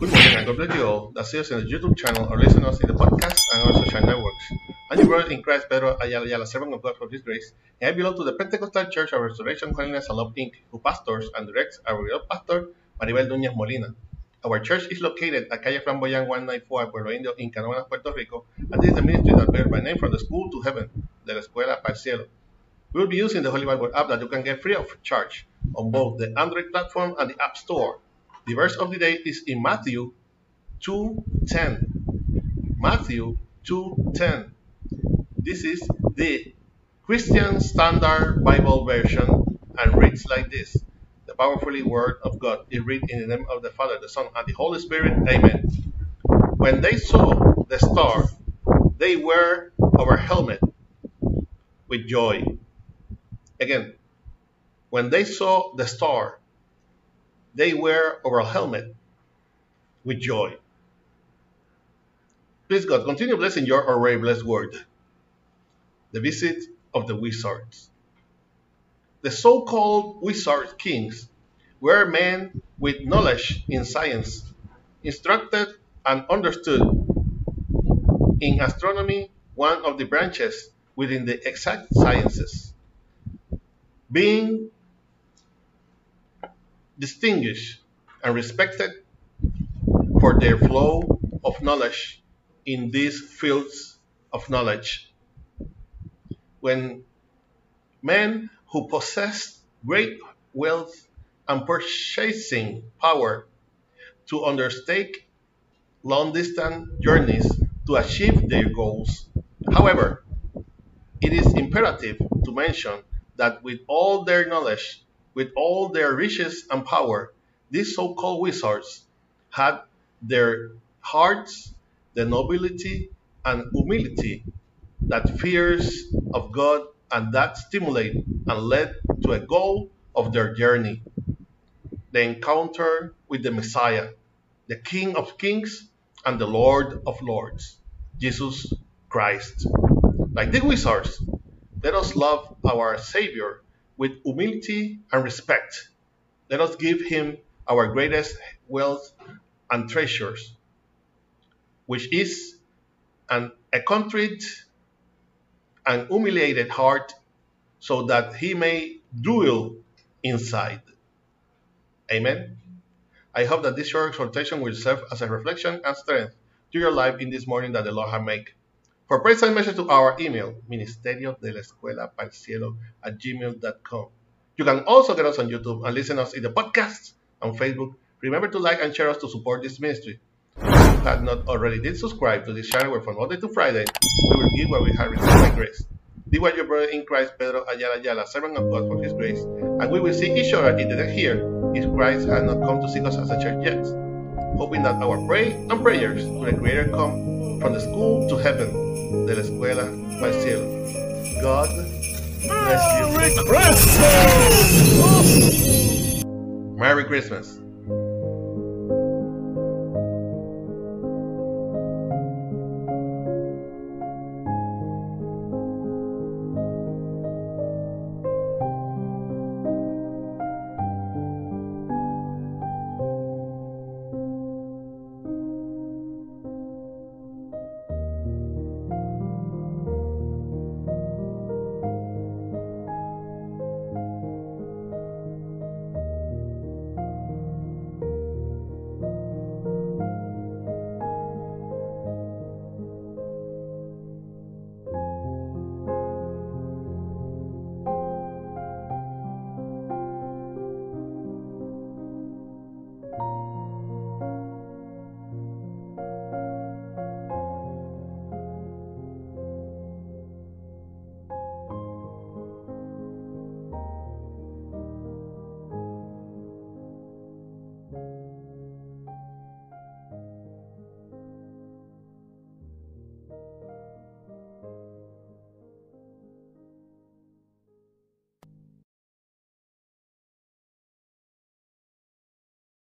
Good morning and God bless you all that see us in the YouTube channel or listen us in the podcast and our social networks. I'm your brother in Christ, Pedro Ayala, Ayala, servant of God for His grace, and I belong to the Pentecostal Church of Restoration Holiness and Love Inc., who pastors and directs our beloved pastor, Maribel Núñez Molina. Our church is located at Calle Flamboyant 194, Pueblo Indio, in Canóvanas, Puerto Rico, and this is the ministry that bears by name from the school to heaven, de la escuela para el cielo. We will be using the Holy Bible app that you can get free of charge on both the Android platform and the App Store. The verse of the day is in Matthew 2:10. Matthew 2:10. This is the Christian Standard Bible version and reads like this. The powerfully word of God is read in the name of the Father, the Son, and the Holy Spirit. Amen. When they saw the star, they were our helmet with joy. Again, when they saw the star, they wear our helmet with joy. Please, God, continue blessing your already blessed word. The visit of the wizards. The so called wizard kings were men with knowledge in science, instructed and understood in astronomy, one of the branches within the exact sciences. Being distinguished and respected for their flow of knowledge in these fields of knowledge. When men who possessed great wealth and purchasing power to undertake long distance journeys to achieve their goals. However, it is imperative to mention that with all their knowledge, with all their riches and power, these so called wizards had their hearts the nobility and humility that fears of God and that stimulate and led to a goal of their journey the encounter with the Messiah, the King of Kings and the Lord of Lords, Jesus Christ. Like the wizards, let us love our Savior with humility and respect. Let us give him our greatest wealth and treasures, which is an, a contrite and humiliated heart, so that he may dwell inside. Amen. I hope that this short exhortation will serve as a reflection and strength to your life in this morning that the Lord has made. For praise and message to our email, ministerio de la escuela para el cielo at gmail.com. You can also get us on YouTube and listen us in the podcast on Facebook. Remember to like and share us to support this ministry. If you have not already did subscribe to this channel where from Monday to Friday we will give what we have received by grace. This was your brother in Christ, Pedro Ayala Ayala, servant of God for his grace. And we will see each other in the next year if Christ has not come to seek us as a church yet. Hoping that our prayer and prayers to the Creator come from the school to heaven, de la escuela el cielo. God bless you. Merry Christmas! Merry Christmas.